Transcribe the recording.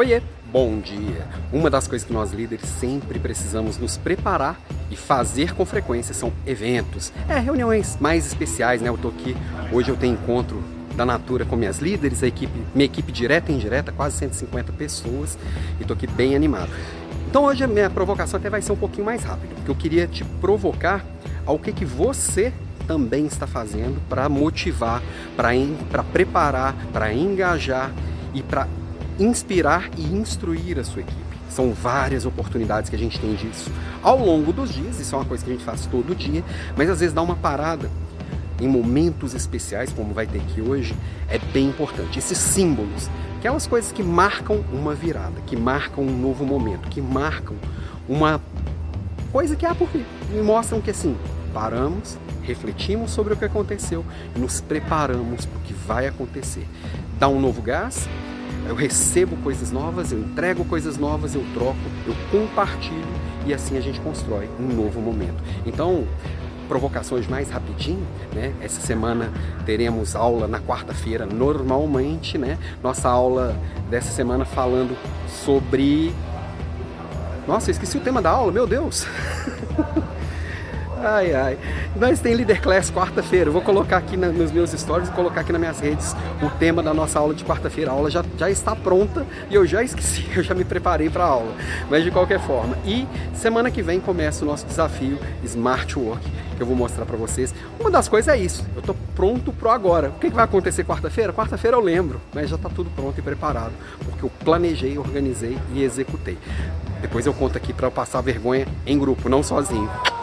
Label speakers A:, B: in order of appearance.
A: Oiê, bom dia! Uma das coisas que nós líderes sempre precisamos nos preparar e fazer com frequência são eventos, é, reuniões mais especiais, né? Eu tô aqui, hoje eu tenho encontro da Natura com minhas líderes, a equipe, minha equipe direta e indireta, quase 150 pessoas, e tô aqui bem animado. Então hoje a minha provocação até vai ser um pouquinho mais rápida, porque eu queria te provocar ao que, que você também está fazendo para motivar, para preparar, para engajar e para inspirar e instruir a sua equipe. São várias oportunidades que a gente tem disso ao longo dos dias, isso é uma coisa que a gente faz todo dia, mas às vezes dá uma parada em momentos especiais, como vai ter aqui hoje, é bem importante. Esses símbolos, aquelas coisas que marcam uma virada, que marcam um novo momento, que marcam uma coisa que há por vir, e mostram que assim, paramos, refletimos sobre o que aconteceu e nos preparamos para o que vai acontecer. Dá um novo gás, eu recebo coisas novas, eu entrego coisas novas, eu troco, eu compartilho e assim a gente constrói um novo momento. Então, provocações mais rapidinho, né? Essa semana teremos aula na quarta-feira normalmente, né? Nossa aula dessa semana falando sobre Nossa, esqueci o tema da aula, meu Deus. Ai, ai. Nós tem Leader Class quarta-feira. Vou colocar aqui na, nos meus stories colocar aqui nas minhas redes o tema da nossa aula de quarta-feira. A aula já, já está pronta e eu já esqueci, eu já me preparei para a aula. Mas de qualquer forma. E semana que vem começa o nosso desafio Smart Work, que eu vou mostrar para vocês. Uma das coisas é isso. Eu estou pronto pro agora. O que, que vai acontecer quarta-feira? Quarta-feira eu lembro, mas já está tudo pronto e preparado, porque eu planejei, organizei e executei. Depois eu conto aqui para eu passar vergonha em grupo, não sozinho.